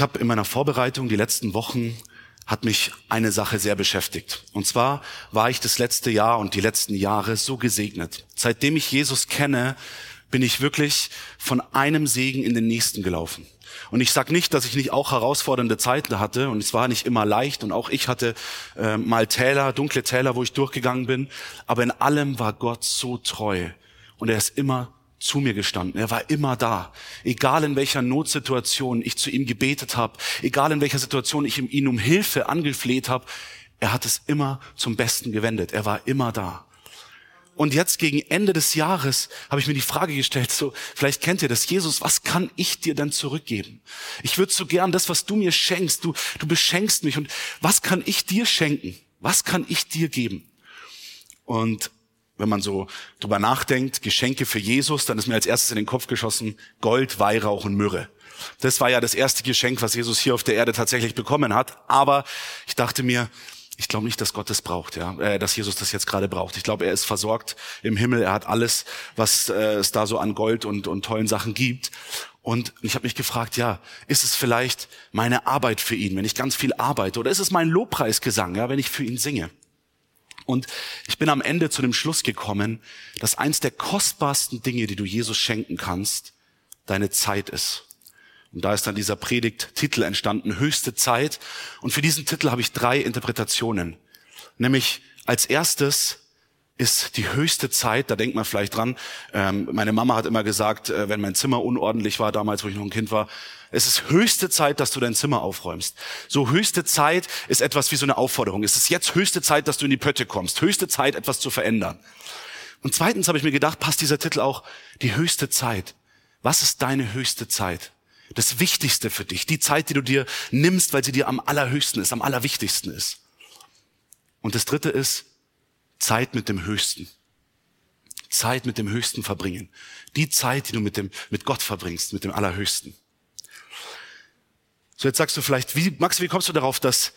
Ich habe in meiner Vorbereitung die letzten Wochen hat mich eine Sache sehr beschäftigt. Und zwar war ich das letzte Jahr und die letzten Jahre so gesegnet. Seitdem ich Jesus kenne, bin ich wirklich von einem Segen in den nächsten gelaufen. Und ich sage nicht, dass ich nicht auch herausfordernde Zeiten hatte und es war nicht immer leicht und auch ich hatte äh, mal Täler, dunkle Täler, wo ich durchgegangen bin, aber in allem war Gott so treu und er ist immer zu mir gestanden. Er war immer da. Egal in welcher Notsituation ich zu ihm gebetet habe, egal in welcher Situation ich ihn um Hilfe angefleht habe, er hat es immer zum Besten gewendet. Er war immer da. Und jetzt gegen Ende des Jahres habe ich mir die Frage gestellt, so, vielleicht kennt ihr das, Jesus, was kann ich dir denn zurückgeben? Ich würde so gern das, was du mir schenkst, du, du beschenkst mich und was kann ich dir schenken? Was kann ich dir geben? Und wenn man so drüber nachdenkt, Geschenke für Jesus, dann ist mir als erstes in den Kopf geschossen Gold, Weihrauch und Myrrhe. Das war ja das erste Geschenk, was Jesus hier auf der Erde tatsächlich bekommen hat. Aber ich dachte mir, ich glaube nicht, dass Gott das braucht, ja, äh, dass Jesus das jetzt gerade braucht. Ich glaube, er ist versorgt im Himmel. Er hat alles, was äh, es da so an Gold und, und tollen Sachen gibt. Und ich habe mich gefragt, ja, ist es vielleicht meine Arbeit für ihn, wenn ich ganz viel arbeite, oder ist es mein Lobpreisgesang, ja, wenn ich für ihn singe? Und ich bin am Ende zu dem Schluss gekommen, dass eins der kostbarsten Dinge, die du Jesus schenken kannst, deine Zeit ist. Und da ist dann dieser Predigttitel entstanden, höchste Zeit. Und für diesen Titel habe ich drei Interpretationen. Nämlich als erstes ist die höchste Zeit, da denkt man vielleicht dran, ähm, meine Mama hat immer gesagt, äh, wenn mein Zimmer unordentlich war, damals, wo ich noch ein Kind war, es ist höchste Zeit, dass du dein Zimmer aufräumst. So höchste Zeit ist etwas wie so eine Aufforderung. Es ist jetzt höchste Zeit, dass du in die Pötte kommst. Höchste Zeit, etwas zu verändern. Und zweitens habe ich mir gedacht, passt dieser Titel auch die höchste Zeit. Was ist deine höchste Zeit? Das Wichtigste für dich. Die Zeit, die du dir nimmst, weil sie dir am allerhöchsten ist, am allerwichtigsten ist. Und das dritte ist Zeit mit dem Höchsten. Zeit mit dem Höchsten verbringen. Die Zeit, die du mit dem, mit Gott verbringst, mit dem Allerhöchsten. So, jetzt sagst du vielleicht, wie, Max, wie kommst du darauf, dass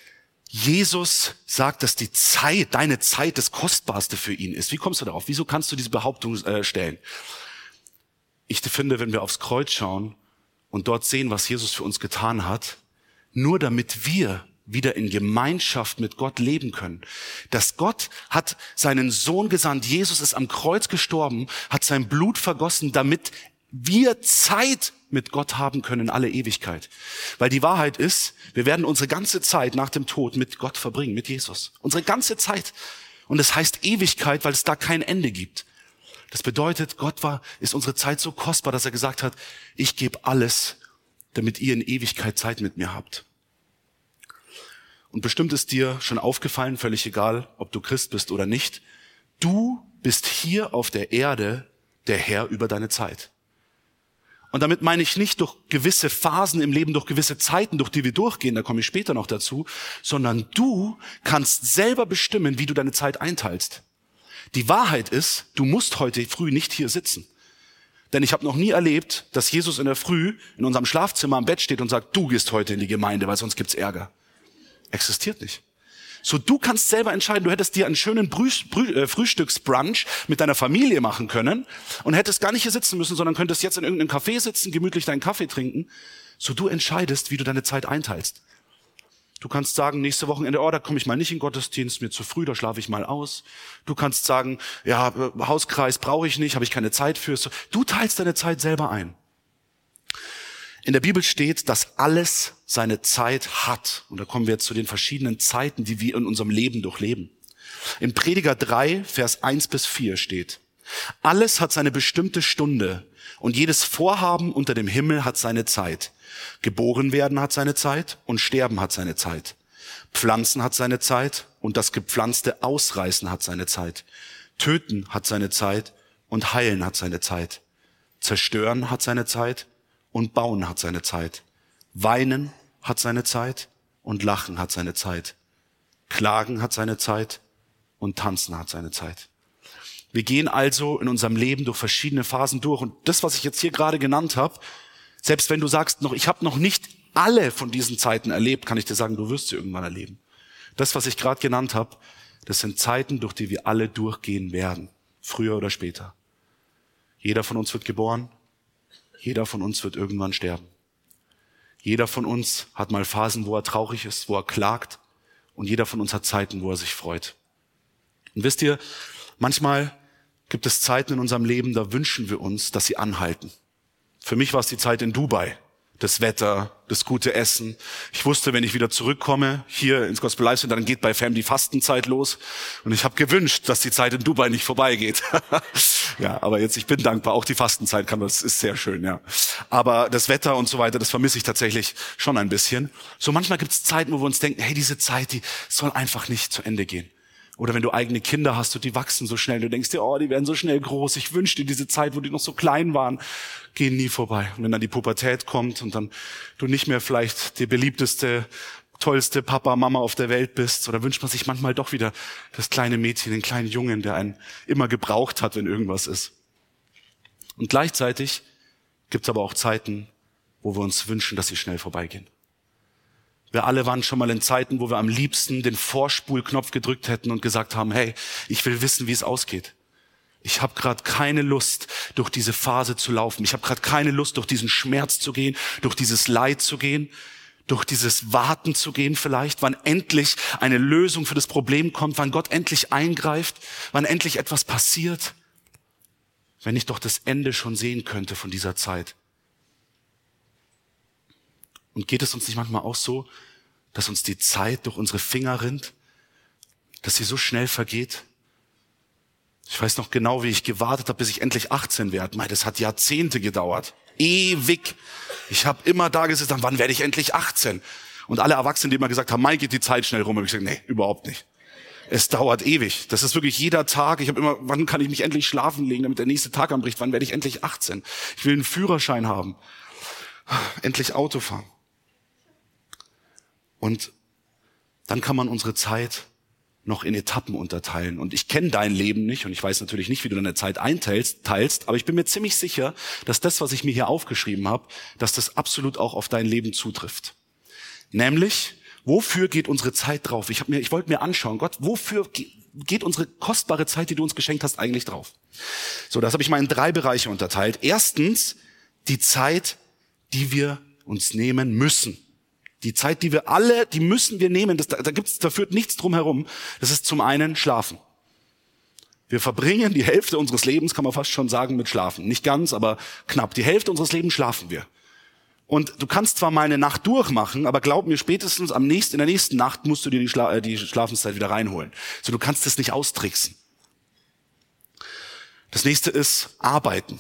Jesus sagt, dass die Zeit, deine Zeit das Kostbarste für ihn ist? Wie kommst du darauf? Wieso kannst du diese Behauptung äh, stellen? Ich finde, wenn wir aufs Kreuz schauen und dort sehen, was Jesus für uns getan hat, nur damit wir wieder in Gemeinschaft mit Gott leben können. Dass Gott hat seinen Sohn gesandt, Jesus ist am Kreuz gestorben, hat sein Blut vergossen, damit wir Zeit mit Gott haben können in alle Ewigkeit. Weil die Wahrheit ist, wir werden unsere ganze Zeit nach dem Tod mit Gott verbringen, mit Jesus. Unsere ganze Zeit. Und es das heißt Ewigkeit, weil es da kein Ende gibt. Das bedeutet, Gott war, ist unsere Zeit so kostbar, dass er gesagt hat, ich gebe alles, damit ihr in Ewigkeit Zeit mit mir habt. Und bestimmt ist dir schon aufgefallen, völlig egal, ob du Christ bist oder nicht, du bist hier auf der Erde der Herr über deine Zeit. Und damit meine ich nicht durch gewisse Phasen im Leben, durch gewisse Zeiten, durch die wir durchgehen, da komme ich später noch dazu, sondern du kannst selber bestimmen, wie du deine Zeit einteilst. Die Wahrheit ist, du musst heute früh nicht hier sitzen. Denn ich habe noch nie erlebt, dass Jesus in der Früh in unserem Schlafzimmer am Bett steht und sagt, du gehst heute in die Gemeinde, weil sonst gibt's Ärger. Existiert nicht. So, du kannst selber entscheiden, du hättest dir einen schönen Brü Brü äh, Frühstücksbrunch mit deiner Familie machen können und hättest gar nicht hier sitzen müssen, sondern könntest jetzt in irgendeinem Café sitzen, gemütlich deinen Kaffee trinken. So, du entscheidest, wie du deine Zeit einteilst. Du kannst sagen, nächste Wochenende, oh, da komme ich mal nicht in Gottesdienst, mir zu früh, da schlafe ich mal aus. Du kannst sagen, ja, Hauskreis brauche ich nicht, habe ich keine Zeit für. Du teilst deine Zeit selber ein. In der Bibel steht, dass alles seine Zeit hat. Und da kommen wir jetzt zu den verschiedenen Zeiten, die wir in unserem Leben durchleben. In Prediger 3, Vers 1 bis 4 steht, alles hat seine bestimmte Stunde und jedes Vorhaben unter dem Himmel hat seine Zeit. Geboren werden hat seine Zeit und sterben hat seine Zeit. Pflanzen hat seine Zeit und das gepflanzte Ausreißen hat seine Zeit. Töten hat seine Zeit und heilen hat seine Zeit. Zerstören hat seine Zeit und bauen hat seine Zeit. Weinen hat seine Zeit und lachen hat seine Zeit. Klagen hat seine Zeit und tanzen hat seine Zeit. Wir gehen also in unserem Leben durch verschiedene Phasen durch. Und das, was ich jetzt hier gerade genannt habe, selbst wenn du sagst, noch, ich habe noch nicht alle von diesen Zeiten erlebt, kann ich dir sagen, du wirst sie irgendwann erleben. Das, was ich gerade genannt habe, das sind Zeiten, durch die wir alle durchgehen werden, früher oder später. Jeder von uns wird geboren, jeder von uns wird irgendwann sterben. Jeder von uns hat mal Phasen, wo er traurig ist, wo er klagt. Und jeder von uns hat Zeiten, wo er sich freut. Und wisst ihr, manchmal gibt es Zeiten in unserem Leben, da wünschen wir uns, dass sie anhalten. Für mich war es die Zeit in Dubai das Wetter, das gute Essen. Ich wusste, wenn ich wieder zurückkomme hier ins Gospel Live dann geht bei Fam die Fastenzeit los. Und ich habe gewünscht, dass die Zeit in Dubai nicht vorbeigeht. ja, aber jetzt, ich bin dankbar. Auch die Fastenzeit kann das ist sehr schön, ja. Aber das Wetter und so weiter, das vermisse ich tatsächlich schon ein bisschen. So manchmal gibt es Zeiten, wo wir uns denken, hey, diese Zeit, die soll einfach nicht zu Ende gehen. Oder wenn du eigene Kinder hast und die wachsen so schnell, du denkst dir, oh, die werden so schnell groß. Ich wünschte dir diese Zeit, wo die noch so klein waren, gehen nie vorbei. Und wenn dann die Pubertät kommt und dann du nicht mehr vielleicht der beliebteste, tollste Papa, Mama auf der Welt bist, oder wünscht man sich manchmal doch wieder das kleine Mädchen, den kleinen Jungen, der einen immer gebraucht hat, wenn irgendwas ist. Und gleichzeitig gibt es aber auch Zeiten, wo wir uns wünschen, dass sie schnell vorbeigehen. Wir alle waren schon mal in Zeiten, wo wir am liebsten den Vorspulknopf gedrückt hätten und gesagt haben, hey, ich will wissen, wie es ausgeht. Ich habe gerade keine Lust, durch diese Phase zu laufen. Ich habe gerade keine Lust, durch diesen Schmerz zu gehen, durch dieses Leid zu gehen, durch dieses Warten zu gehen vielleicht, wann endlich eine Lösung für das Problem kommt, wann Gott endlich eingreift, wann endlich etwas passiert, wenn ich doch das Ende schon sehen könnte von dieser Zeit. Und geht es uns nicht manchmal auch so, dass uns die Zeit durch unsere Finger rinnt, dass sie so schnell vergeht? Ich weiß noch genau, wie ich gewartet habe, bis ich endlich 18 werde. Mei, das hat Jahrzehnte gedauert. Ewig. Ich habe immer da gesessen, wann werde ich endlich 18? Und alle Erwachsenen, die immer gesagt haben, Mai geht die Zeit schnell rum, habe ich gesagt, nee, überhaupt nicht. Es dauert ewig. Das ist wirklich jeder Tag. Ich habe immer, wann kann ich mich endlich schlafen legen, damit der nächste Tag anbricht? Wann werde ich endlich 18? Ich will einen Führerschein haben. Endlich Auto fahren. Und dann kann man unsere Zeit noch in Etappen unterteilen. Und ich kenne dein Leben nicht und ich weiß natürlich nicht, wie du deine Zeit einteilst, teilst, aber ich bin mir ziemlich sicher, dass das, was ich mir hier aufgeschrieben habe, dass das absolut auch auf dein Leben zutrifft. Nämlich, wofür geht unsere Zeit drauf? Ich, hab mir, ich wollte mir anschauen, Gott, wofür geht unsere kostbare Zeit, die du uns geschenkt hast, eigentlich drauf? So, das habe ich mal in drei Bereiche unterteilt. Erstens, die Zeit, die wir uns nehmen müssen. Die Zeit, die wir alle, die müssen wir nehmen. Das, da, gibt's, da führt nichts drum herum. Das ist zum einen Schlafen. Wir verbringen die Hälfte unseres Lebens, kann man fast schon sagen, mit Schlafen. Nicht ganz, aber knapp. Die Hälfte unseres Lebens schlafen wir. Und du kannst zwar mal eine Nacht durchmachen, aber glaub mir, spätestens am nächsten, in der nächsten Nacht musst du dir die, Schla äh, die Schlafenszeit wieder reinholen. So, du kannst das nicht austricksen. Das nächste ist Arbeiten.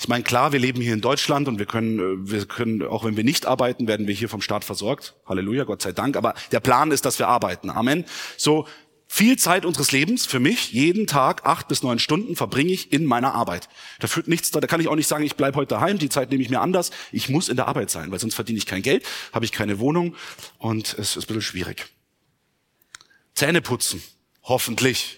Ich meine, klar, wir leben hier in Deutschland und wir können, äh, wir können, auch wenn wir nicht arbeiten, werden wir hier vom Staat versorgt. Halleluja, Gott sei Dank. Aber der Plan ist, dass wir arbeiten. Amen. So, viel Zeit unseres Lebens für mich, jeden Tag acht bis neun Stunden verbringe ich in meiner Arbeit. Da führt nichts, da kann ich auch nicht sagen, ich bleibe heute daheim, die Zeit nehme ich mir anders. Ich muss in der Arbeit sein, weil sonst verdiene ich kein Geld, habe ich keine Wohnung und es ist ein bisschen schwierig. Zähne putzen, hoffentlich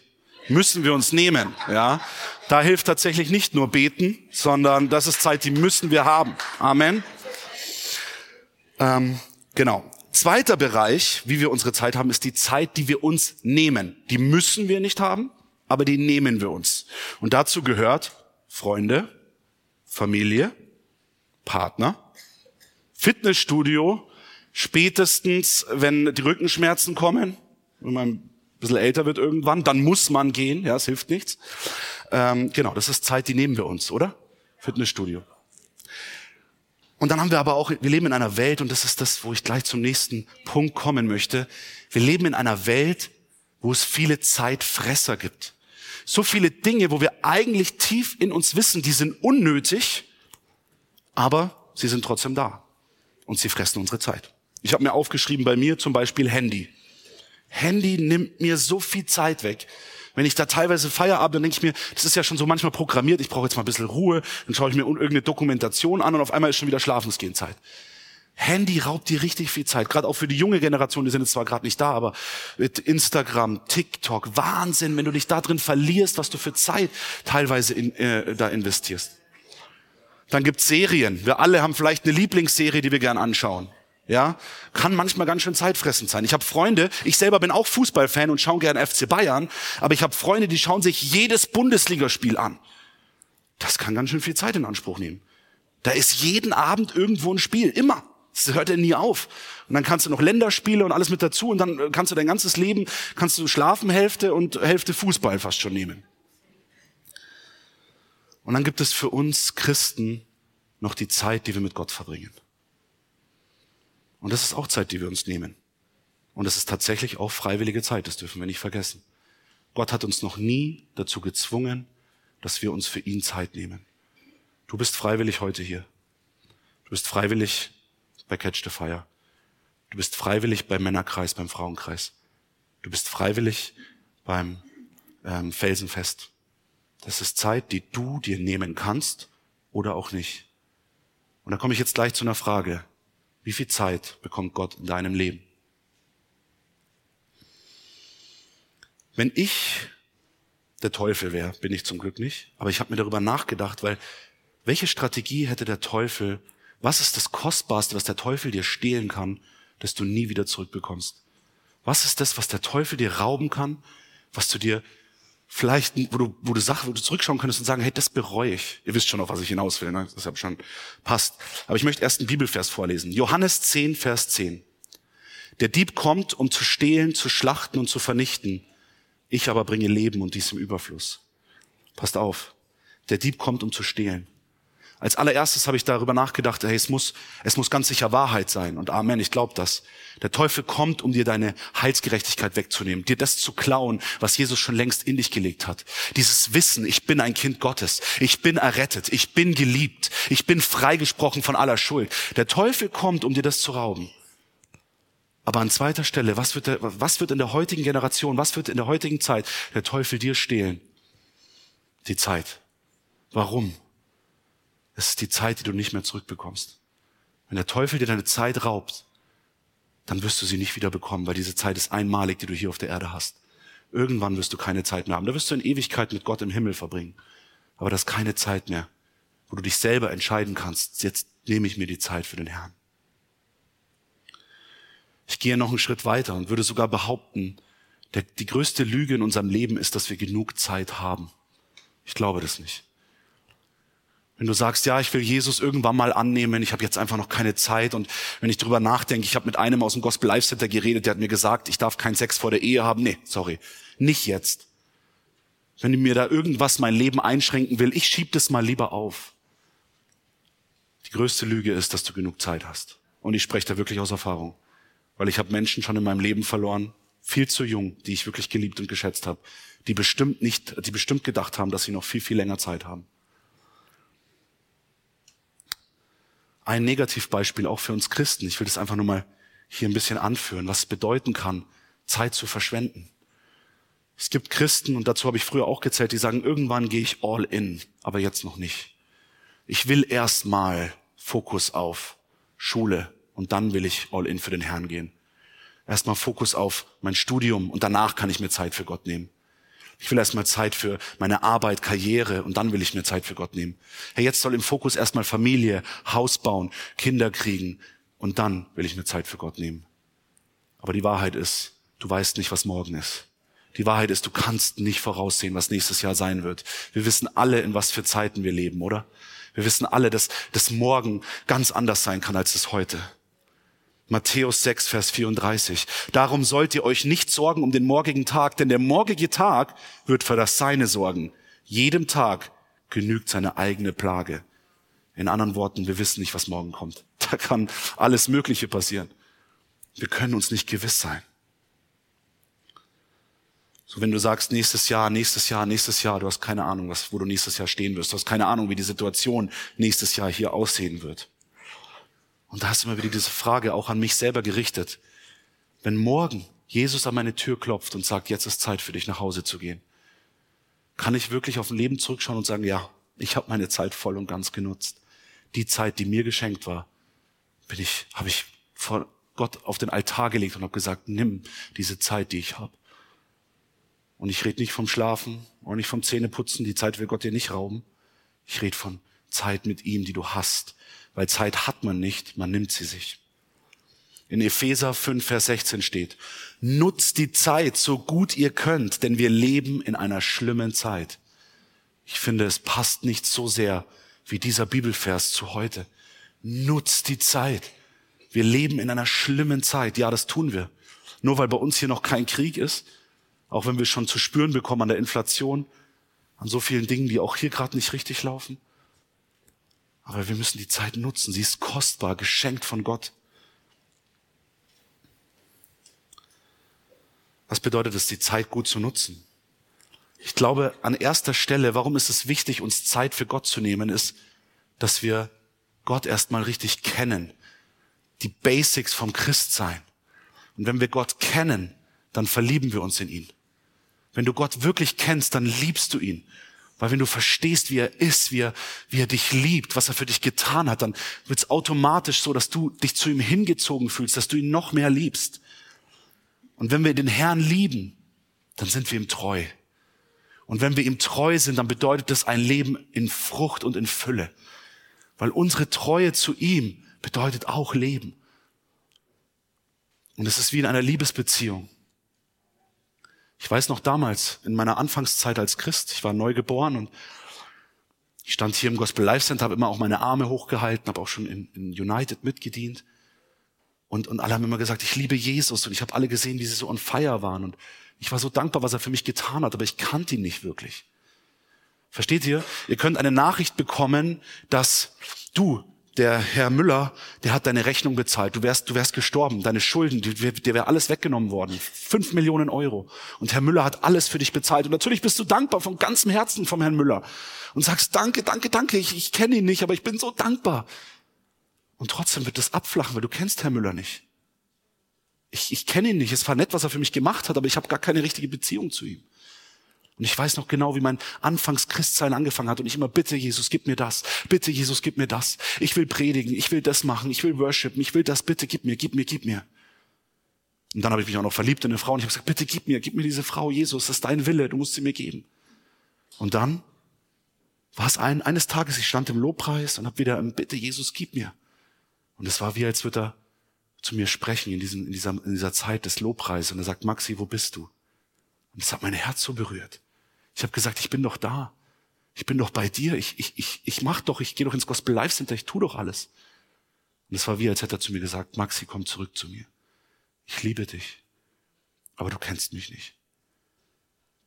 müssen wir uns nehmen. Ja, da hilft tatsächlich nicht nur beten, sondern das ist Zeit, die müssen wir haben. Amen. Ähm, genau. Zweiter Bereich, wie wir unsere Zeit haben, ist die Zeit, die wir uns nehmen. Die müssen wir nicht haben, aber die nehmen wir uns. Und dazu gehört Freunde, Familie, Partner, Fitnessstudio, spätestens, wenn die Rückenschmerzen kommen, wenn man bisschen älter wird irgendwann, dann muss man gehen, ja, es hilft nichts. Ähm, genau, das ist Zeit, die nehmen wir uns, oder? Fitnessstudio. Und dann haben wir aber auch, wir leben in einer Welt, und das ist das, wo ich gleich zum nächsten Punkt kommen möchte. Wir leben in einer Welt, wo es viele Zeitfresser gibt. So viele Dinge, wo wir eigentlich tief in uns wissen, die sind unnötig, aber sie sind trotzdem da. Und sie fressen unsere Zeit. Ich habe mir aufgeschrieben, bei mir zum Beispiel Handy. Handy nimmt mir so viel Zeit weg. Wenn ich da teilweise Feierabend, dann denke ich mir, das ist ja schon so manchmal programmiert, ich brauche jetzt mal ein bisschen Ruhe, dann schaue ich mir irgendeine Dokumentation an und auf einmal ist schon wieder Schlafensgehenzeit. Handy raubt dir richtig viel Zeit, gerade auch für die junge Generation, die sind jetzt zwar gerade nicht da, aber mit Instagram, TikTok, Wahnsinn, wenn du dich da drin verlierst, was du für Zeit teilweise in, äh, da investierst. Dann gibt's Serien. Wir alle haben vielleicht eine Lieblingsserie, die wir gern anschauen ja, kann manchmal ganz schön zeitfressend sein. Ich habe Freunde, ich selber bin auch Fußballfan und schaue gern FC Bayern, aber ich habe Freunde, die schauen sich jedes Bundesligaspiel an. Das kann ganz schön viel Zeit in Anspruch nehmen. Da ist jeden Abend irgendwo ein Spiel, immer. Das hört ja nie auf. Und dann kannst du noch Länderspiele und alles mit dazu und dann kannst du dein ganzes Leben, kannst du schlafen Hälfte und Hälfte Fußball fast schon nehmen. Und dann gibt es für uns Christen noch die Zeit, die wir mit Gott verbringen. Und das ist auch Zeit, die wir uns nehmen. Und es ist tatsächlich auch freiwillige Zeit, das dürfen wir nicht vergessen. Gott hat uns noch nie dazu gezwungen, dass wir uns für ihn Zeit nehmen. Du bist freiwillig heute hier. Du bist freiwillig bei Catch the Fire. Du bist freiwillig beim Männerkreis, beim Frauenkreis. Du bist freiwillig beim ähm, Felsenfest. Das ist Zeit, die du dir nehmen kannst oder auch nicht. Und da komme ich jetzt gleich zu einer Frage. Wie viel Zeit bekommt Gott in deinem Leben? Wenn ich der Teufel wäre, bin ich zum Glück nicht, aber ich habe mir darüber nachgedacht, weil welche Strategie hätte der Teufel, was ist das Kostbarste, was der Teufel dir stehlen kann, das du nie wieder zurückbekommst? Was ist das, was der Teufel dir rauben kann, was du dir vielleicht, wo du, wo du Sachen, wo du zurückschauen könntest und sagen, hey, das bereue ich. Ihr wisst schon, auf was ich hinaus will, ne? deshalb schon passt. Aber ich möchte erst einen Bibelvers vorlesen. Johannes 10, Vers 10. Der Dieb kommt, um zu stehlen, zu schlachten und zu vernichten. Ich aber bringe Leben und dies im Überfluss. Passt auf. Der Dieb kommt, um zu stehlen. Als allererstes habe ich darüber nachgedacht, hey, es muss, es muss ganz sicher Wahrheit sein. Und Amen, ich glaube das. Der Teufel kommt, um dir deine Heilsgerechtigkeit wegzunehmen, dir das zu klauen, was Jesus schon längst in dich gelegt hat. Dieses Wissen, ich bin ein Kind Gottes, ich bin errettet, ich bin geliebt, ich bin freigesprochen von aller Schuld. Der Teufel kommt, um dir das zu rauben. Aber an zweiter Stelle, was wird, der, was wird in der heutigen Generation, was wird in der heutigen Zeit der Teufel dir stehlen? Die Zeit. Warum? Es ist die Zeit, die du nicht mehr zurückbekommst. Wenn der Teufel dir deine Zeit raubt, dann wirst du sie nicht wieder bekommen, weil diese Zeit ist einmalig, die du hier auf der Erde hast. Irgendwann wirst du keine Zeit mehr haben. Da wirst du in Ewigkeit mit Gott im Himmel verbringen. Aber das ist keine Zeit mehr, wo du dich selber entscheiden kannst. Jetzt nehme ich mir die Zeit für den Herrn. Ich gehe noch einen Schritt weiter und würde sogar behaupten, der, die größte Lüge in unserem Leben ist, dass wir genug Zeit haben. Ich glaube das nicht. Wenn du sagst, ja, ich will Jesus irgendwann mal annehmen, ich habe jetzt einfach noch keine Zeit und wenn ich drüber nachdenke, ich habe mit einem aus dem Gospel Life Center geredet, der hat mir gesagt, ich darf keinen Sex vor der Ehe haben. Nee, sorry, nicht jetzt. Wenn mir da irgendwas mein Leben einschränken will, ich schieb das mal lieber auf. Die größte Lüge ist, dass du genug Zeit hast. Und ich spreche da wirklich aus Erfahrung weil ich habe Menschen schon in meinem Leben verloren, viel zu jung, die ich wirklich geliebt und geschätzt habe, die bestimmt nicht, die bestimmt gedacht haben, dass sie noch viel, viel länger Zeit haben. Ein Negativbeispiel auch für uns Christen. Ich will das einfach nur mal hier ein bisschen anführen, was es bedeuten kann, Zeit zu verschwenden. Es gibt Christen, und dazu habe ich früher auch gezählt, die sagen, irgendwann gehe ich all in, aber jetzt noch nicht. Ich will erst mal Fokus auf Schule, und dann will ich all in für den Herrn gehen. Erstmal Fokus auf mein Studium und danach kann ich mir Zeit für Gott nehmen. Ich will erstmal Zeit für meine Arbeit, Karriere und dann will ich mir Zeit für Gott nehmen. Hey, jetzt soll im Fokus erstmal Familie, Haus bauen, Kinder kriegen und dann will ich mir Zeit für Gott nehmen. Aber die Wahrheit ist, du weißt nicht, was morgen ist. Die Wahrheit ist, du kannst nicht voraussehen, was nächstes Jahr sein wird. Wir wissen alle, in was für Zeiten wir leben, oder? Wir wissen alle, dass das morgen ganz anders sein kann als das heute. Matthäus 6, Vers 34. Darum sollt ihr euch nicht sorgen um den morgigen Tag, denn der morgige Tag wird für das Seine sorgen. Jedem Tag genügt seine eigene Plage. In anderen Worten, wir wissen nicht, was morgen kommt. Da kann alles Mögliche passieren. Wir können uns nicht gewiss sein. So, wenn du sagst, nächstes Jahr, nächstes Jahr, nächstes Jahr, du hast keine Ahnung, was, wo du nächstes Jahr stehen wirst. Du hast keine Ahnung, wie die Situation nächstes Jahr hier aussehen wird. Und da ist immer wieder diese Frage auch an mich selber gerichtet. Wenn morgen Jesus an meine Tür klopft und sagt, jetzt ist Zeit für dich nach Hause zu gehen, kann ich wirklich auf ein Leben zurückschauen und sagen, ja, ich habe meine Zeit voll und ganz genutzt. Die Zeit, die mir geschenkt war, bin ich, habe ich vor Gott auf den Altar gelegt und habe gesagt, nimm diese Zeit, die ich habe. Und ich rede nicht vom Schlafen und nicht vom Zähneputzen, die Zeit will Gott dir nicht rauben. Ich rede von Zeit mit ihm, die du hast, weil Zeit hat man nicht, man nimmt sie sich. In Epheser 5, Vers 16 steht, nutzt die Zeit so gut ihr könnt, denn wir leben in einer schlimmen Zeit. Ich finde, es passt nicht so sehr wie dieser Bibelvers zu heute. Nutzt die Zeit. Wir leben in einer schlimmen Zeit. Ja, das tun wir. Nur weil bei uns hier noch kein Krieg ist, auch wenn wir schon zu spüren bekommen an der Inflation, an so vielen Dingen, die auch hier gerade nicht richtig laufen. Aber wir müssen die Zeit nutzen. Sie ist kostbar, geschenkt von Gott. Was bedeutet es, die Zeit gut zu nutzen? Ich glaube, an erster Stelle, warum ist es wichtig, uns Zeit für Gott zu nehmen, ist, dass wir Gott erstmal richtig kennen. Die Basics vom Christsein. Und wenn wir Gott kennen, dann verlieben wir uns in ihn. Wenn du Gott wirklich kennst, dann liebst du ihn. Weil wenn du verstehst, wie er ist, wie er, wie er dich liebt, was er für dich getan hat, dann wird es automatisch so, dass du dich zu ihm hingezogen fühlst, dass du ihn noch mehr liebst. Und wenn wir den Herrn lieben, dann sind wir ihm treu. Und wenn wir ihm treu sind, dann bedeutet das ein Leben in Frucht und in Fülle. Weil unsere Treue zu ihm bedeutet auch Leben. Und es ist wie in einer Liebesbeziehung. Ich weiß noch damals, in meiner Anfangszeit als Christ, ich war neu geboren und ich stand hier im Gospel Life Center, habe immer auch meine Arme hochgehalten, habe auch schon in, in United mitgedient. Und, und alle haben immer gesagt, ich liebe Jesus. Und ich habe alle gesehen, wie sie so on fire waren. Und ich war so dankbar, was er für mich getan hat, aber ich kannte ihn nicht wirklich. Versteht ihr? Ihr könnt eine Nachricht bekommen, dass du, der Herr Müller, der hat deine Rechnung bezahlt. Du wärst, du wärst gestorben. Deine Schulden, dir, wäre alles weggenommen worden. Fünf Millionen Euro. Und Herr Müller hat alles für dich bezahlt. Und natürlich bist du dankbar von ganzem Herzen vom Herrn Müller. Und sagst, danke, danke, danke. Ich, ich kenne ihn nicht, aber ich bin so dankbar. Und trotzdem wird das abflachen, weil du kennst Herr Müller nicht. Ich, ich kenne ihn nicht. Es war nett, was er für mich gemacht hat, aber ich habe gar keine richtige Beziehung zu ihm. Und ich weiß noch genau, wie mein Anfangs-Christsein angefangen hat. Und ich immer, bitte Jesus, gib mir das. Bitte Jesus, gib mir das. Ich will predigen, ich will das machen, ich will worshipen, ich will das. Bitte gib mir, gib mir, gib mir. Und dann habe ich mich auch noch verliebt in eine Frau und ich habe gesagt, bitte gib mir, gib mir diese Frau, Jesus, das ist dein Wille, du musst sie mir geben. Und dann war es ein, eines Tages, ich stand im Lobpreis und habe wieder, bitte Jesus, gib mir. Und es war wie, als würde er zu mir sprechen in, diesem, in, dieser, in dieser Zeit des Lobpreises. Und er sagt, Maxi, wo bist du? Und es hat mein Herz so berührt. Ich habe gesagt, ich bin doch da. Ich bin doch bei dir. Ich, ich, ich, ich mach doch, ich gehe doch ins Gospel Life Center, ich tu doch alles. Und es war wie, als hätte er zu mir gesagt, Maxi, komm zurück zu mir. Ich liebe dich. Aber du kennst mich nicht.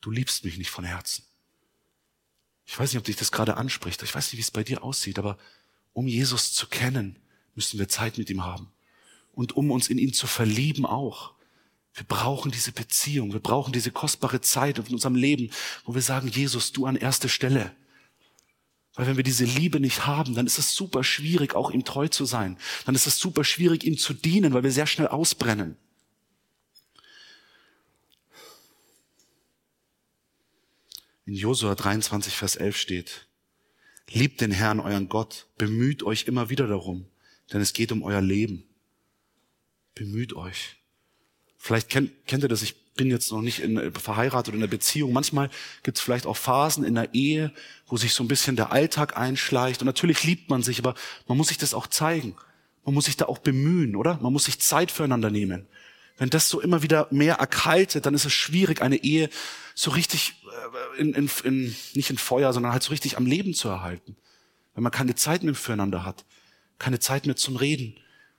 Du liebst mich nicht von Herzen. Ich weiß nicht, ob dich das gerade anspricht. Ich weiß nicht, wie es bei dir aussieht, aber um Jesus zu kennen, müssen wir Zeit mit ihm haben. Und um uns in ihn zu verlieben auch. Wir brauchen diese Beziehung, wir brauchen diese kostbare Zeit in unserem Leben, wo wir sagen, Jesus, du an erste Stelle. Weil wenn wir diese Liebe nicht haben, dann ist es super schwierig, auch ihm treu zu sein. Dann ist es super schwierig, ihm zu dienen, weil wir sehr schnell ausbrennen. In Josua 23, Vers 11 steht, Liebt den Herrn, euren Gott, bemüht euch immer wieder darum, denn es geht um euer Leben. Bemüht euch. Vielleicht kennt, kennt ihr das, ich bin jetzt noch nicht in, verheiratet oder in einer Beziehung. Manchmal gibt es vielleicht auch Phasen in der Ehe, wo sich so ein bisschen der Alltag einschleicht. Und natürlich liebt man sich, aber man muss sich das auch zeigen. Man muss sich da auch bemühen, oder? Man muss sich Zeit füreinander nehmen. Wenn das so immer wieder mehr erkaltet, dann ist es schwierig, eine Ehe so richtig äh, in, in, in, nicht in Feuer, sondern halt so richtig am Leben zu erhalten. Wenn man keine Zeit mehr füreinander hat, keine Zeit mehr zum Reden,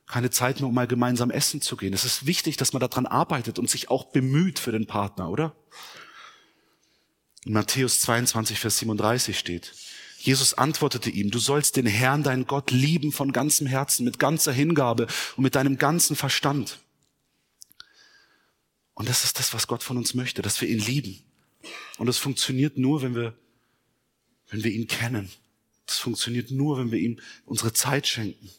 keine Zeit mehr, um mal gemeinsam essen zu gehen. Es ist wichtig, dass man daran arbeitet und sich auch bemüht für den Partner, oder? In Matthäus 22, Vers 37 steht, Jesus antwortete ihm, du sollst den Herrn, deinen Gott, lieben von ganzem Herzen, mit ganzer Hingabe und mit deinem ganzen Verstand. Und das ist das, was Gott von uns möchte, dass wir ihn lieben. Und es funktioniert nur, wenn wir, wenn wir ihn kennen. Das funktioniert nur, wenn wir ihm unsere Zeit schenken.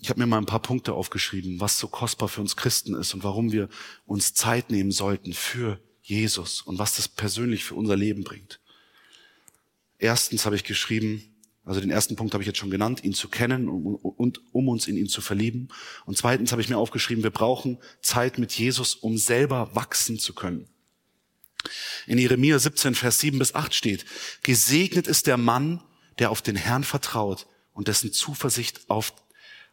Ich habe mir mal ein paar Punkte aufgeschrieben, was so kostbar für uns Christen ist und warum wir uns Zeit nehmen sollten für Jesus und was das persönlich für unser Leben bringt. Erstens habe ich geschrieben, also den ersten Punkt habe ich jetzt schon genannt, ihn zu kennen und, und um uns in ihn zu verlieben. Und zweitens habe ich mir aufgeschrieben, wir brauchen Zeit mit Jesus, um selber wachsen zu können. In Jeremia 17, Vers 7 bis 8 steht, gesegnet ist der Mann, der auf den Herrn vertraut und dessen Zuversicht auf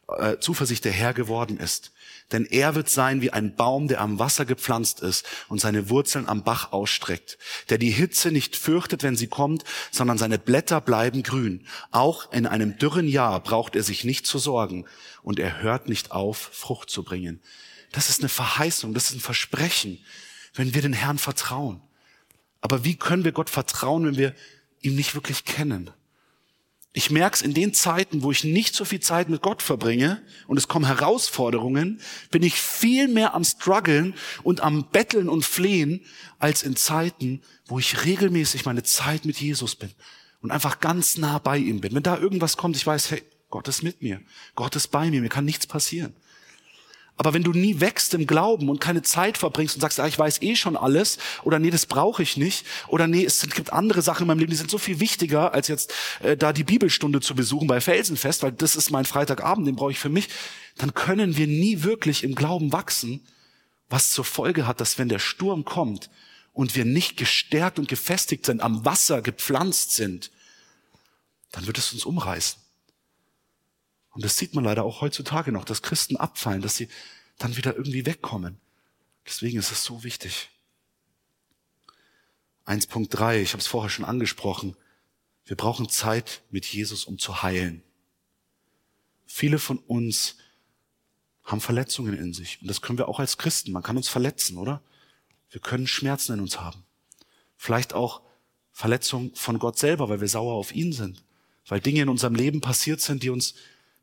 äh, Zuversicht der Herr geworden ist. Denn er wird sein wie ein Baum, der am Wasser gepflanzt ist und seine Wurzeln am Bach ausstreckt, der die Hitze nicht fürchtet, wenn sie kommt, sondern seine Blätter bleiben grün. Auch in einem dürren Jahr braucht er sich nicht zu sorgen und er hört nicht auf, Frucht zu bringen. Das ist eine Verheißung, das ist ein Versprechen, wenn wir den Herrn vertrauen. Aber wie können wir Gott vertrauen, wenn wir ihn nicht wirklich kennen? Ich merke es in den Zeiten, wo ich nicht so viel Zeit mit Gott verbringe und es kommen Herausforderungen, bin ich viel mehr am struggeln und am betteln und flehen, als in Zeiten, wo ich regelmäßig meine Zeit mit Jesus bin und einfach ganz nah bei ihm bin. Wenn da irgendwas kommt, ich weiß, hey, Gott ist mit mir. Gott ist bei mir. Mir kann nichts passieren. Aber wenn du nie wächst im Glauben und keine Zeit verbringst und sagst, ah, ich weiß eh schon alles, oder nee, das brauche ich nicht, oder nee, es gibt andere Sachen in meinem Leben, die sind so viel wichtiger, als jetzt äh, da die Bibelstunde zu besuchen bei Felsenfest, weil das ist mein Freitagabend, den brauche ich für mich, dann können wir nie wirklich im Glauben wachsen, was zur Folge hat, dass wenn der Sturm kommt und wir nicht gestärkt und gefestigt sind, am Wasser gepflanzt sind, dann wird es uns umreißen. Und das sieht man leider auch heutzutage noch, dass Christen abfallen, dass sie dann wieder irgendwie wegkommen. Deswegen ist es so wichtig. 1.3, ich habe es vorher schon angesprochen. Wir brauchen Zeit mit Jesus, um zu heilen. Viele von uns haben Verletzungen in sich. Und das können wir auch als Christen. Man kann uns verletzen, oder? Wir können Schmerzen in uns haben. Vielleicht auch Verletzungen von Gott selber, weil wir sauer auf ihn sind. Weil Dinge in unserem Leben passiert sind, die uns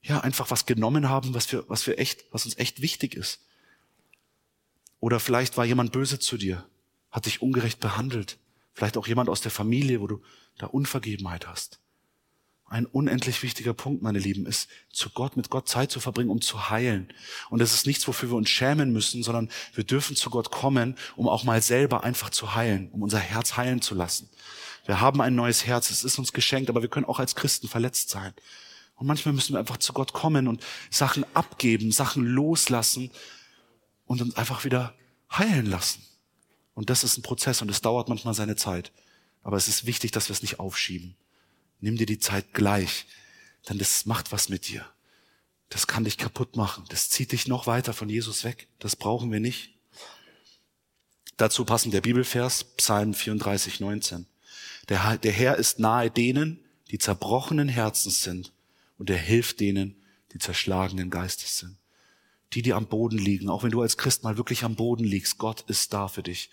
ja, einfach was genommen haben, was wir, was wir echt, was uns echt wichtig ist. Oder vielleicht war jemand böse zu dir, hat dich ungerecht behandelt. Vielleicht auch jemand aus der Familie, wo du da Unvergebenheit hast. Ein unendlich wichtiger Punkt, meine Lieben, ist, zu Gott, mit Gott Zeit zu verbringen, um zu heilen. Und das ist nichts, wofür wir uns schämen müssen, sondern wir dürfen zu Gott kommen, um auch mal selber einfach zu heilen, um unser Herz heilen zu lassen. Wir haben ein neues Herz, es ist uns geschenkt, aber wir können auch als Christen verletzt sein. Und manchmal müssen wir einfach zu Gott kommen und Sachen abgeben, Sachen loslassen und uns einfach wieder heilen lassen. Und das ist ein Prozess und es dauert manchmal seine Zeit. Aber es ist wichtig, dass wir es nicht aufschieben. Nimm dir die Zeit gleich, denn das macht was mit dir. Das kann dich kaputt machen. Das zieht dich noch weiter von Jesus weg. Das brauchen wir nicht. Dazu passen der Bibelvers, Psalm 34, 19. Der, der Herr ist nahe denen, die zerbrochenen Herzens sind und er hilft denen, die zerschlagenen Geistes sind. Die, die am Boden liegen, auch wenn du als Christ mal wirklich am Boden liegst, Gott ist da für dich.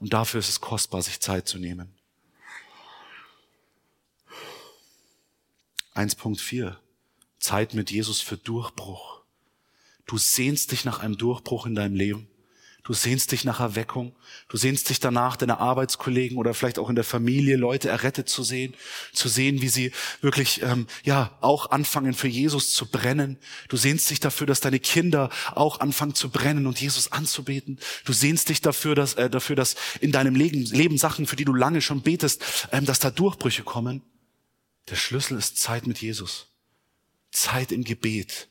Und dafür ist es kostbar, sich Zeit zu nehmen. 1.4. Zeit mit Jesus für Durchbruch. Du sehnst dich nach einem Durchbruch in deinem Leben. Du sehnst dich nach Erweckung. Du sehnst dich danach, deine Arbeitskollegen oder vielleicht auch in der Familie Leute errettet zu sehen, zu sehen, wie sie wirklich ähm, ja auch anfangen für Jesus zu brennen. Du sehnst dich dafür, dass deine Kinder auch anfangen zu brennen und Jesus anzubeten. Du sehnst dich dafür, dass äh, dafür, dass in deinem Leben, Leben Sachen, für die du lange schon betest, ähm, dass da Durchbrüche kommen. Der Schlüssel ist Zeit mit Jesus, Zeit im Gebet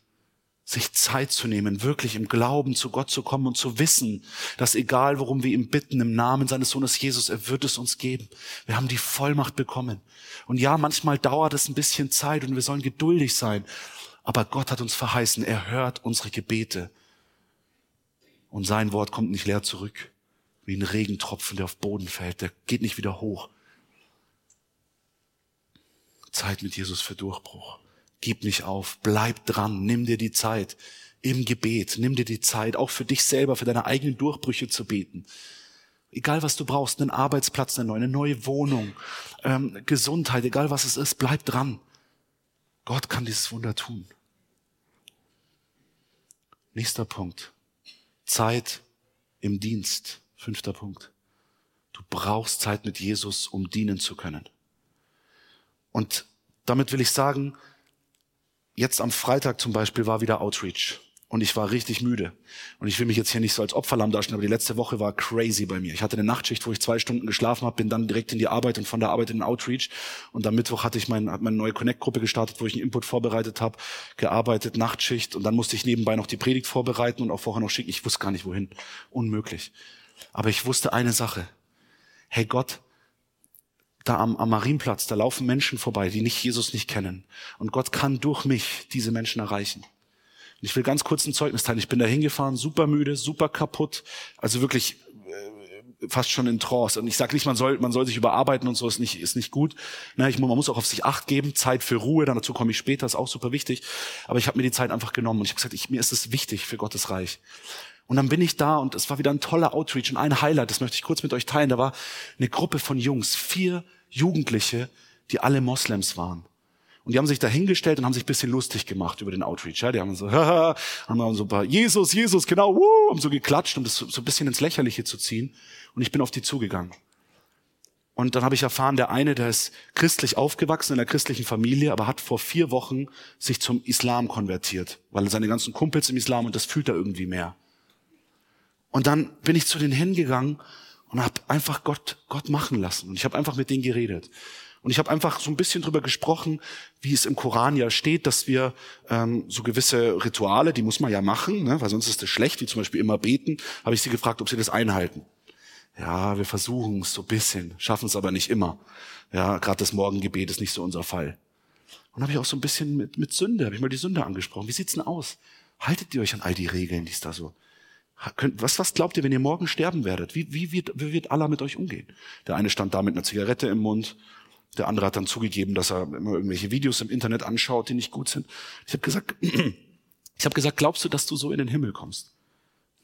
sich Zeit zu nehmen, wirklich im Glauben zu Gott zu kommen und zu wissen, dass egal worum wir ihm bitten, im Namen seines Sohnes Jesus, er wird es uns geben. Wir haben die Vollmacht bekommen. Und ja, manchmal dauert es ein bisschen Zeit und wir sollen geduldig sein. Aber Gott hat uns verheißen, er hört unsere Gebete. Und sein Wort kommt nicht leer zurück, wie ein Regentropfen, der auf Boden fällt. Der geht nicht wieder hoch. Zeit mit Jesus für Durchbruch. Gib nicht auf, bleib dran, nimm dir die Zeit im Gebet, nimm dir die Zeit, auch für dich selber, für deine eigenen Durchbrüche zu beten. Egal was du brauchst, einen Arbeitsplatz, eine neue, eine neue Wohnung, ähm, Gesundheit, egal was es ist, bleib dran. Gott kann dieses Wunder tun. Nächster Punkt. Zeit im Dienst. Fünfter Punkt. Du brauchst Zeit mit Jesus, um dienen zu können. Und damit will ich sagen, jetzt am Freitag zum Beispiel war wieder Outreach und ich war richtig müde. Und ich will mich jetzt hier nicht so als Opferlamm darstellen, aber die letzte Woche war crazy bei mir. Ich hatte eine Nachtschicht, wo ich zwei Stunden geschlafen habe, bin dann direkt in die Arbeit und von der Arbeit in den Outreach. Und am Mittwoch hatte ich mein, hat meine neue Connect-Gruppe gestartet, wo ich einen Input vorbereitet habe, gearbeitet, Nachtschicht und dann musste ich nebenbei noch die Predigt vorbereiten und auch vorher noch schicken. Ich wusste gar nicht wohin. Unmöglich. Aber ich wusste eine Sache. Hey Gott, da am, am Marienplatz, da laufen Menschen vorbei, die nicht Jesus nicht kennen. Und Gott kann durch mich diese Menschen erreichen. ich will ganz kurz ein Zeugnis teilen. Ich bin da hingefahren, super müde, super kaputt. Also wirklich äh, fast schon in Trance. Und ich sage nicht, man soll, man soll sich überarbeiten und so, ist nicht, ist nicht gut. Na, ich, man muss auch auf sich Acht geben, Zeit für Ruhe, dann dazu komme ich später, ist auch super wichtig. Aber ich habe mir die Zeit einfach genommen und ich habe gesagt, ich, mir ist es wichtig für Gottes Reich. Und dann bin ich da und es war wieder ein toller Outreach und ein Highlight, das möchte ich kurz mit euch teilen. Da war eine Gruppe von Jungs, vier Jugendliche, die alle Moslems waren. Und die haben sich da hingestellt und haben sich ein bisschen lustig gemacht über den Outreach. Ja, die haben so, haha, haben so ein paar Jesus, Jesus, genau, wuh, haben so geklatscht, um das so, so ein bisschen ins Lächerliche zu ziehen. Und ich bin auf die zugegangen. Und dann habe ich erfahren, der eine, der ist christlich aufgewachsen in einer christlichen Familie, aber hat vor vier Wochen sich zum Islam konvertiert, weil seine ganzen Kumpels im Islam und das fühlt er irgendwie mehr. Und dann bin ich zu denen hingegangen und habe einfach Gott, Gott machen lassen. Und ich habe einfach mit denen geredet. Und ich habe einfach so ein bisschen drüber gesprochen, wie es im Koran ja steht, dass wir ähm, so gewisse Rituale, die muss man ja machen, ne, weil sonst ist es schlecht, wie zum Beispiel immer beten, habe ich sie gefragt, ob sie das einhalten. Ja, wir versuchen es so ein bisschen, schaffen es aber nicht immer. Ja, gerade das Morgengebet ist nicht so unser Fall. Und habe ich auch so ein bisschen mit, mit Sünde, habe ich mal die Sünde angesprochen. Wie sieht's denn aus? Haltet ihr euch an all die Regeln, die es da so was, was glaubt ihr, wenn ihr morgen sterben werdet? Wie, wie, wird, wie wird Allah mit euch umgehen? Der eine stand da mit einer Zigarette im Mund, der andere hat dann zugegeben, dass er immer irgendwelche Videos im Internet anschaut, die nicht gut sind. Ich habe gesagt, ich habe gesagt, glaubst du, dass du so in den Himmel kommst?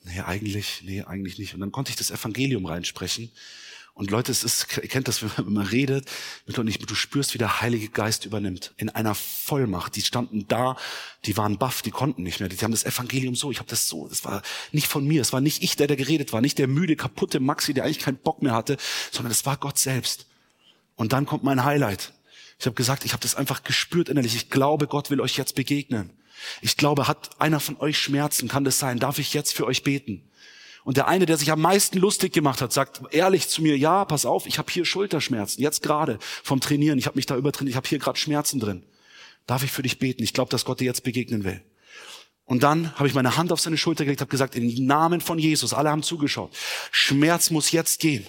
Nee, eigentlich, nee, eigentlich nicht. Und dann konnte ich das Evangelium reinsprechen. Und Leute, es ist, ihr kennt das, wenn man redet, du spürst, wie der Heilige Geist übernimmt. In einer Vollmacht. Die standen da, die waren baff, die konnten nicht mehr. Die haben das Evangelium so, ich habe das so. Das war nicht von mir, es war nicht ich, der da geredet war, nicht der müde, kaputte Maxi, der eigentlich keinen Bock mehr hatte, sondern es war Gott selbst. Und dann kommt mein Highlight. Ich habe gesagt, ich habe das einfach gespürt innerlich. Ich glaube, Gott will euch jetzt begegnen. Ich glaube, hat einer von euch Schmerzen, kann das sein? Darf ich jetzt für euch beten? Und der eine, der sich am meisten lustig gemacht hat, sagt ehrlich zu mir, ja, pass auf, ich habe hier Schulterschmerzen, jetzt gerade vom Trainieren, ich habe mich da übertrainiert, ich habe hier gerade Schmerzen drin. Darf ich für dich beten? Ich glaube, dass Gott dir jetzt begegnen will. Und dann habe ich meine Hand auf seine Schulter gelegt, habe gesagt, im Namen von Jesus, alle haben zugeschaut, Schmerz muss jetzt gehen.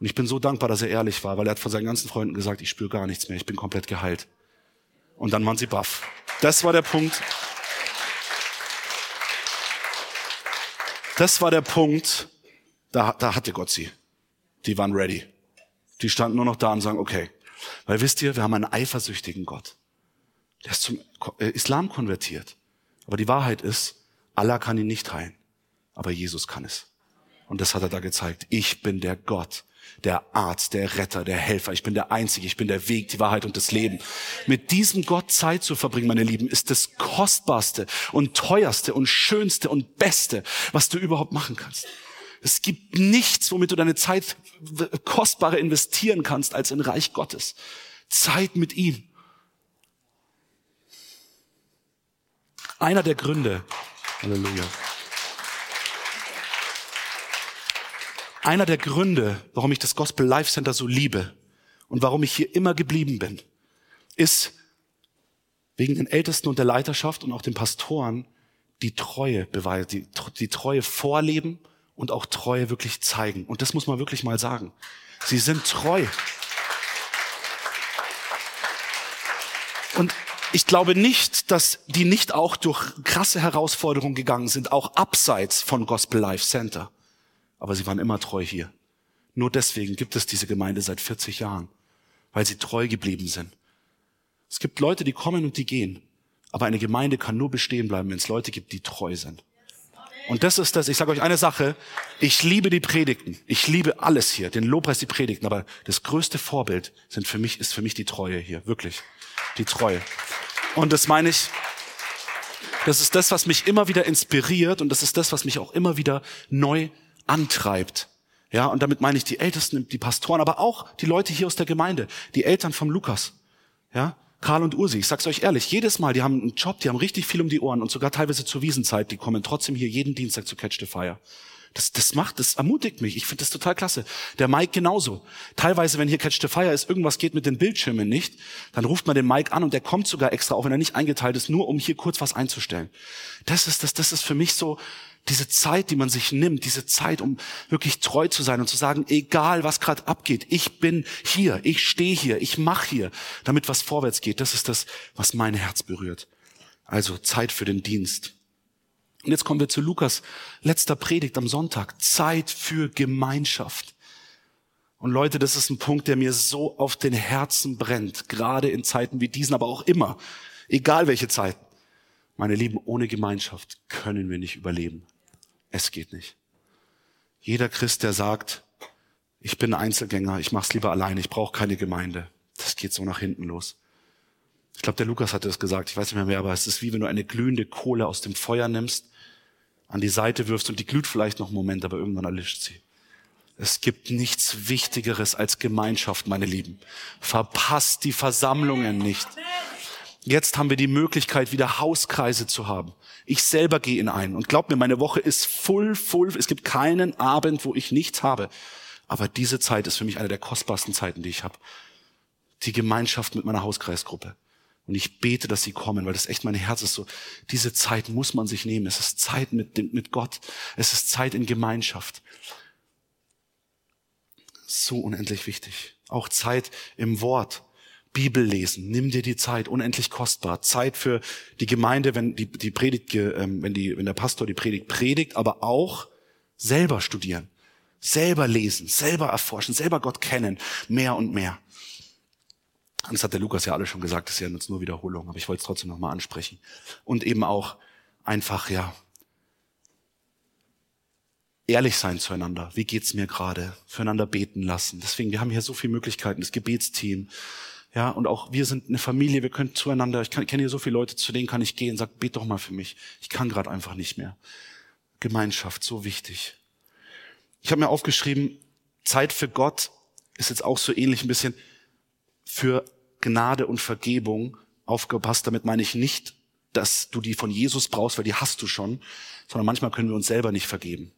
Und ich bin so dankbar, dass er ehrlich war, weil er hat von seinen ganzen Freunden gesagt, ich spüre gar nichts mehr, ich bin komplett geheilt. Und dann waren sie baff. Das war der Punkt. Das war der Punkt, da, da hatte Gott sie. Die waren ready. Die standen nur noch da und sagen, okay. Weil wisst ihr, wir haben einen eifersüchtigen Gott. Der ist zum äh, Islam konvertiert. Aber die Wahrheit ist, Allah kann ihn nicht heilen. Aber Jesus kann es. Und das hat er da gezeigt. Ich bin der Gott, der Arzt, der Retter, der Helfer. Ich bin der Einzige, ich bin der Weg, die Wahrheit und das Leben. Mit diesem Gott Zeit zu verbringen, meine Lieben, ist das kostbarste und teuerste und schönste und beste, was du überhaupt machen kannst. Es gibt nichts, womit du deine Zeit kostbarer investieren kannst als in Reich Gottes. Zeit mit ihm. Einer der Gründe, Halleluja. Einer der Gründe, warum ich das Gospel Life Center so liebe und warum ich hier immer geblieben bin, ist wegen den Ältesten und der Leiterschaft und auch den Pastoren die Treue beweisen, die, die Treue vorleben und auch Treue wirklich zeigen. Und das muss man wirklich mal sagen. Sie sind treu. Und ich glaube nicht, dass die nicht auch durch krasse Herausforderungen gegangen sind, auch abseits von Gospel Life Center aber sie waren immer treu hier. Nur deswegen gibt es diese Gemeinde seit 40 Jahren, weil sie treu geblieben sind. Es gibt Leute, die kommen und die gehen, aber eine Gemeinde kann nur bestehen bleiben, wenn es Leute gibt, die treu sind. Und das ist das, ich sage euch eine Sache, ich liebe die Predigten, ich liebe alles hier, den Lobpreis, die Predigten, aber das größte Vorbild sind für mich, ist für mich die Treue hier, wirklich, die Treue. Und das meine ich, das ist das, was mich immer wieder inspiriert und das ist das, was mich auch immer wieder neu antreibt. Ja, und damit meine ich die Ältesten, die Pastoren, aber auch die Leute hier aus der Gemeinde, die Eltern vom Lukas. Ja, Karl und Ursi, ich sag's euch ehrlich, jedes Mal, die haben einen Job, die haben richtig viel um die Ohren und sogar teilweise zur Wiesenzeit, die kommen trotzdem hier jeden Dienstag zu Catch the Fire. Das, das macht, das ermutigt mich. Ich finde das total klasse. Der Mike genauso. Teilweise, wenn hier Catch the Fire ist, irgendwas geht mit den Bildschirmen nicht, dann ruft man den Mike an und der kommt sogar extra, auch wenn er nicht eingeteilt ist, nur um hier kurz was einzustellen. Das ist, das, das ist für mich so, diese Zeit, die man sich nimmt, diese Zeit, um wirklich treu zu sein und zu sagen, egal was gerade abgeht, ich bin hier, ich stehe hier, ich mache hier, damit was vorwärts geht. Das ist das, was mein Herz berührt. Also Zeit für den Dienst. Und jetzt kommen wir zu Lukas letzter Predigt am Sonntag. Zeit für Gemeinschaft. Und Leute, das ist ein Punkt, der mir so auf den Herzen brennt, gerade in Zeiten wie diesen, aber auch immer, egal welche Zeiten. Meine Lieben, ohne Gemeinschaft können wir nicht überleben. Es geht nicht. Jeder Christ, der sagt, ich bin Einzelgänger, ich mach's lieber alleine, ich brauche keine Gemeinde, das geht so nach hinten los. Ich glaube, der Lukas hatte es gesagt, ich weiß nicht mehr mehr, aber es ist wie wenn du eine glühende Kohle aus dem Feuer nimmst, an die Seite wirfst und die glüht vielleicht noch einen Moment, aber irgendwann erlischt sie. Es gibt nichts Wichtigeres als Gemeinschaft, meine Lieben. Verpasst die Versammlungen nicht. Jetzt haben wir die Möglichkeit, wieder Hauskreise zu haben. Ich selber gehe in einen. Und glaub mir, meine Woche ist full, full. Es gibt keinen Abend, wo ich nichts habe. Aber diese Zeit ist für mich eine der kostbarsten Zeiten, die ich habe. Die Gemeinschaft mit meiner Hauskreisgruppe. Und ich bete, dass sie kommen, weil das echt mein Herz ist so. Diese Zeit muss man sich nehmen. Es ist Zeit mit, mit Gott. Es ist Zeit in Gemeinschaft. So unendlich wichtig. Auch Zeit im Wort. Bibel lesen. Nimm dir die Zeit, unendlich kostbar. Zeit für die Gemeinde, wenn die, die Predigt, ähm, wenn die, wenn der Pastor die Predigt predigt, aber auch selber studieren, selber lesen, selber erforschen, selber Gott kennen, mehr und mehr. Das hat der Lukas ja alle schon gesagt, das ist ja jetzt nur Wiederholung, aber ich wollte es trotzdem nochmal ansprechen. Und eben auch einfach, ja, ehrlich sein zueinander. Wie geht's mir gerade? Füreinander beten lassen. Deswegen, wir haben hier so viele Möglichkeiten. Das Gebetsteam, ja, und auch wir sind eine Familie, wir können zueinander, ich, kenne hier so viele Leute, zu denen kann ich gehen, sag, bet doch mal für mich. Ich kann gerade einfach nicht mehr. Gemeinschaft, so wichtig. Ich habe mir aufgeschrieben, Zeit für Gott ist jetzt auch so ähnlich ein bisschen für Gnade und Vergebung aufgepasst. Damit meine ich nicht, dass du die von Jesus brauchst, weil die hast du schon, sondern manchmal können wir uns selber nicht vergeben.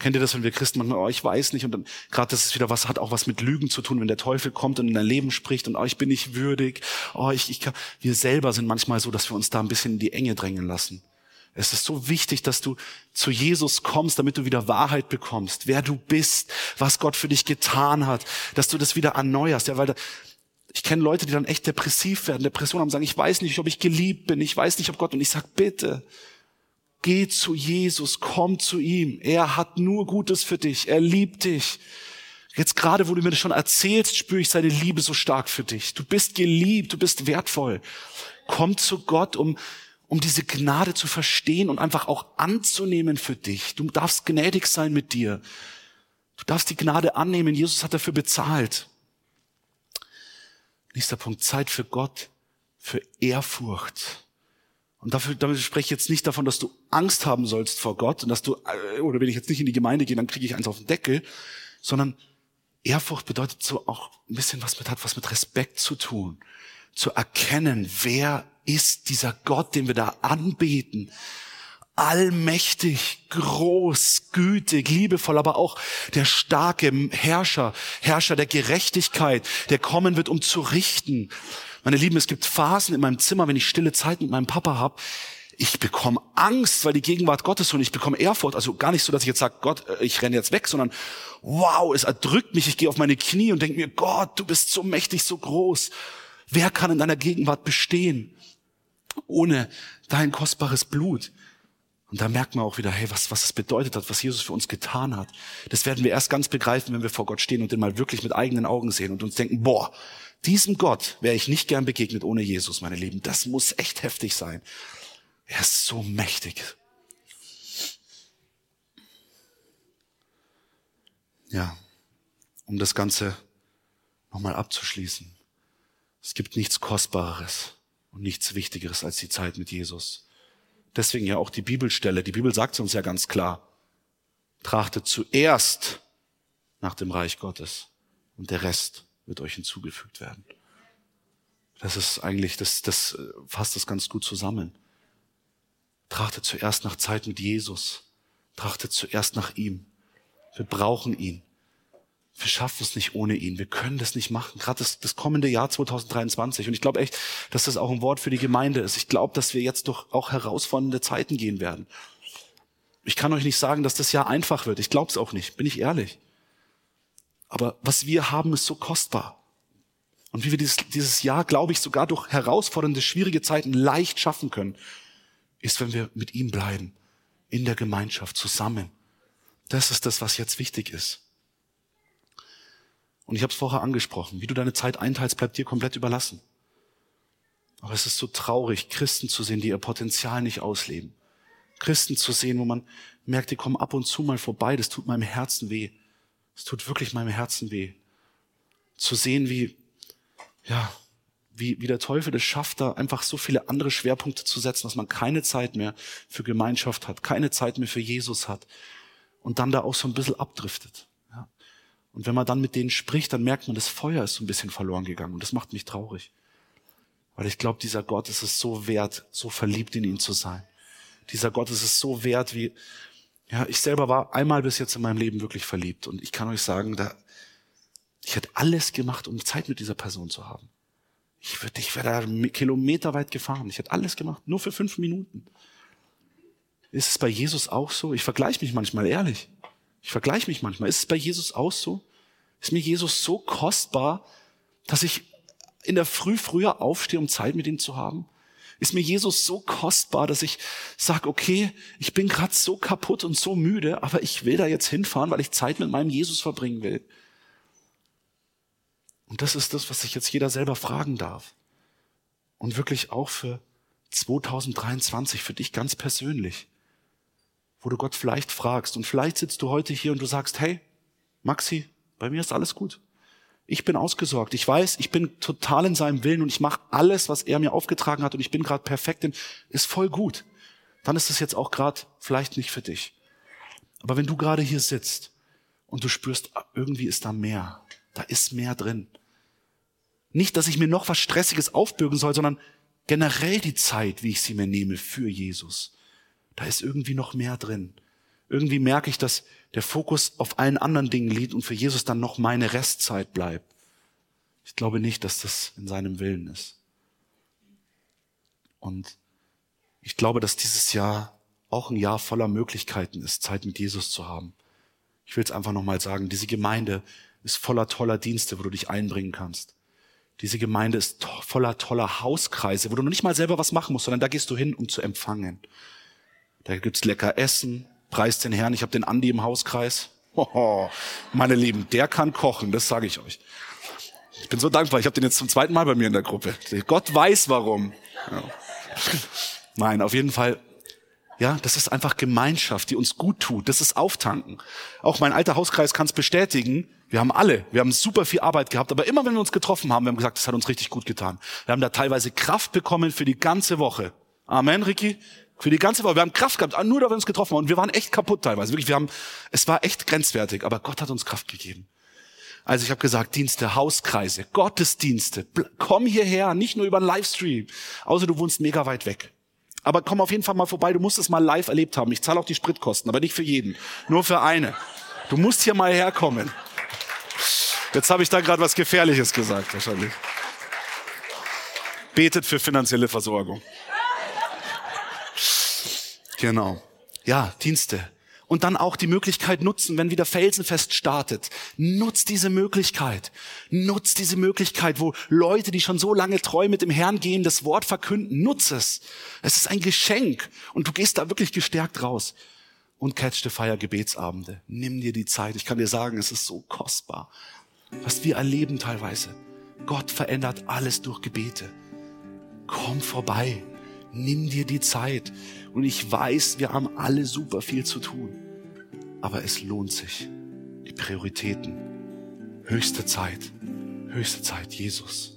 Kennt ihr das, wenn wir Christen manchmal, oh, ich weiß nicht, und dann, gerade das ist wieder was, hat auch was mit Lügen zu tun, wenn der Teufel kommt und in dein Leben spricht und, oh, ich bin nicht würdig, oh, ich, ich kann, wir selber sind manchmal so, dass wir uns da ein bisschen in die Enge drängen lassen. Es ist so wichtig, dass du zu Jesus kommst, damit du wieder Wahrheit bekommst, wer du bist, was Gott für dich getan hat, dass du das wieder erneuerst, ja, weil da, ich kenne Leute, die dann echt depressiv werden, Depressionen haben, sagen, ich weiß nicht, ob ich geliebt bin, ich weiß nicht, ob Gott, und ich sag, bitte, Geh zu Jesus, komm zu ihm. Er hat nur Gutes für dich. Er liebt dich. Jetzt gerade, wo du mir das schon erzählst, spüre ich seine Liebe so stark für dich. Du bist geliebt, du bist wertvoll. Komm zu Gott, um, um diese Gnade zu verstehen und einfach auch anzunehmen für dich. Du darfst gnädig sein mit dir. Du darfst die Gnade annehmen. Jesus hat dafür bezahlt. Nächster Punkt. Zeit für Gott, für Ehrfurcht. Und dafür, damit spreche ich jetzt nicht davon, dass du Angst haben sollst vor Gott und dass du, äh, oder wenn ich jetzt nicht in die Gemeinde gehe, dann kriege ich eins auf den Deckel, sondern Ehrfurcht bedeutet so auch ein bisschen was mit, hat was mit Respekt zu tun. Zu erkennen, wer ist dieser Gott, den wir da anbeten. Allmächtig, groß, gütig, liebevoll, aber auch der starke Herrscher, Herrscher der Gerechtigkeit, der kommen wird, um zu richten. Meine Lieben, es gibt Phasen in meinem Zimmer, wenn ich stille Zeit mit meinem Papa habe, ich bekomme Angst, weil die Gegenwart Gottes und ich bekomme Ehrfurcht. Also gar nicht so, dass ich jetzt sage, Gott, äh, ich renne jetzt weg, sondern wow, es erdrückt mich. Ich gehe auf meine Knie und denke mir, Gott, du bist so mächtig, so groß. Wer kann in deiner Gegenwart bestehen ohne dein kostbares Blut? Und da merkt man auch wieder, hey, was, was es bedeutet hat, was Jesus für uns getan hat. Das werden wir erst ganz begreifen, wenn wir vor Gott stehen und den mal wirklich mit eigenen Augen sehen und uns denken, boah, diesem Gott wäre ich nicht gern begegnet ohne Jesus, meine Lieben. Das muss echt heftig sein. Er ist so mächtig. Ja, um das Ganze nochmal abzuschließen. Es gibt nichts Kostbareres und nichts Wichtigeres als die Zeit mit Jesus. Deswegen ja auch die Bibelstelle. Die Bibel sagt uns ja ganz klar, trachtet zuerst nach dem Reich Gottes und der Rest wird euch hinzugefügt werden. Das ist eigentlich, das, das äh, fasst das ganz gut zusammen. Trachtet zuerst nach Zeit mit Jesus. Trachtet zuerst nach ihm. Wir brauchen ihn. Wir schaffen es nicht ohne ihn. Wir können das nicht machen. Gerade das, das kommende Jahr 2023. Und ich glaube echt, dass das auch ein Wort für die Gemeinde ist. Ich glaube, dass wir jetzt doch auch herausfordernde Zeiten gehen werden. Ich kann euch nicht sagen, dass das Jahr einfach wird. Ich glaube es auch nicht. Bin ich ehrlich. Aber was wir haben, ist so kostbar. Und wie wir dieses, dieses Jahr, glaube ich, sogar durch herausfordernde, schwierige Zeiten leicht schaffen können, ist, wenn wir mit ihm bleiben. in der Gemeinschaft zusammen. Das ist das, was jetzt wichtig ist. Und ich habe es vorher angesprochen, wie du deine Zeit einteilst, bleibt dir komplett überlassen. Aber es ist so traurig, Christen zu sehen, die ihr Potenzial nicht ausleben. Christen zu sehen, wo man merkt, die kommen ab und zu mal vorbei, das tut meinem Herzen weh. Es tut wirklich meinem Herzen weh. Zu sehen, wie, ja, wie, wie der Teufel es schafft, da einfach so viele andere Schwerpunkte zu setzen, dass man keine Zeit mehr für Gemeinschaft hat, keine Zeit mehr für Jesus hat und dann da auch so ein bisschen abdriftet. Ja. Und wenn man dann mit denen spricht, dann merkt man, das Feuer ist so ein bisschen verloren gegangen und das macht mich traurig. Weil ich glaube, dieser Gott ist es so wert, so verliebt in ihn zu sein. Dieser Gott ist es so wert, wie, ja, ich selber war einmal bis jetzt in meinem Leben wirklich verliebt und ich kann euch sagen, da, ich hätte alles gemacht, um Zeit mit dieser Person zu haben. Ich würde, ich wäre da kilometerweit gefahren. Ich hätte alles gemacht, nur für fünf Minuten. Ist es bei Jesus auch so? Ich vergleiche mich manchmal ehrlich. Ich vergleiche mich manchmal. Ist es bei Jesus auch so? Ist mir Jesus so kostbar, dass ich in der Früh früher aufstehe, um Zeit mit ihm zu haben? Ist mir Jesus so kostbar, dass ich sage, okay, ich bin gerade so kaputt und so müde, aber ich will da jetzt hinfahren, weil ich Zeit mit meinem Jesus verbringen will. Und das ist das, was sich jetzt jeder selber fragen darf. Und wirklich auch für 2023, für dich ganz persönlich, wo du Gott vielleicht fragst. Und vielleicht sitzt du heute hier und du sagst, hey, Maxi, bei mir ist alles gut. Ich bin ausgesorgt. Ich weiß, ich bin total in seinem Willen und ich mache alles, was er mir aufgetragen hat und ich bin gerade perfekt. In, ist voll gut. Dann ist es jetzt auch gerade vielleicht nicht für dich. Aber wenn du gerade hier sitzt und du spürst, ah, irgendwie ist da mehr, da ist mehr drin. Nicht, dass ich mir noch was Stressiges aufbürgen soll, sondern generell die Zeit, wie ich sie mir nehme für Jesus. Da ist irgendwie noch mehr drin. Irgendwie merke ich, dass der Fokus auf allen anderen Dingen liegt und für Jesus dann noch meine Restzeit bleibt. Ich glaube nicht, dass das in seinem Willen ist. Und ich glaube, dass dieses Jahr auch ein Jahr voller Möglichkeiten ist, Zeit mit Jesus zu haben. Ich will es einfach nochmal sagen, diese Gemeinde ist voller toller Dienste, wo du dich einbringen kannst. Diese Gemeinde ist to voller toller Hauskreise, wo du nicht mal selber was machen musst, sondern da gehst du hin, um zu empfangen. Da gibt's lecker Essen, Preis den Herrn, ich habe den Andi im Hauskreis. Hoho, meine Lieben, der kann kochen, das sage ich euch. Ich bin so dankbar, ich habe den jetzt zum zweiten Mal bei mir in der Gruppe. Gott weiß warum. Ja. Nein, auf jeden Fall, ja, das ist einfach Gemeinschaft, die uns gut tut. Das ist Auftanken. Auch mein alter Hauskreis kann es bestätigen. Wir haben alle, wir haben super viel Arbeit gehabt, aber immer wenn wir uns getroffen haben, wir haben gesagt, das hat uns richtig gut getan. Wir haben da teilweise Kraft bekommen für die ganze Woche. Amen, Ricky. Für die ganze Woche. Wir haben Kraft gehabt, nur da wir uns getroffen haben. Und wir waren echt kaputt teilweise. Wirklich, wir haben, es war echt grenzwertig. Aber Gott hat uns Kraft gegeben. Also ich habe gesagt, Dienste, Hauskreise, Gottesdienste. Komm hierher, nicht nur über einen Livestream. Außer du wohnst mega weit weg. Aber komm auf jeden Fall mal vorbei. Du musst es mal live erlebt haben. Ich zahle auch die Spritkosten, aber nicht für jeden. Nur für eine. Du musst hier mal herkommen. Jetzt habe ich da gerade was Gefährliches gesagt, wahrscheinlich. Betet für finanzielle Versorgung. Genau. Ja, Dienste. Und dann auch die Möglichkeit nutzen, wenn wieder Felsenfest startet. Nutz diese Möglichkeit. Nutz diese Möglichkeit, wo Leute, die schon so lange treu mit dem Herrn gehen, das Wort verkünden. Nutz es. Es ist ein Geschenk. Und du gehst da wirklich gestärkt raus. Und catch the fire Gebetsabende. Nimm dir die Zeit. Ich kann dir sagen, es ist so kostbar. Was wir erleben teilweise. Gott verändert alles durch Gebete. Komm vorbei. Nimm dir die Zeit. Und ich weiß, wir haben alle super viel zu tun. Aber es lohnt sich. Die Prioritäten. Höchste Zeit. Höchste Zeit, Jesus.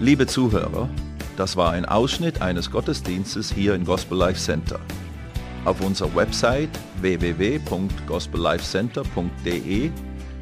Liebe Zuhörer, das war ein Ausschnitt eines Gottesdienstes hier im Gospel Life Center. Auf unserer Website www.gospellifecenter.de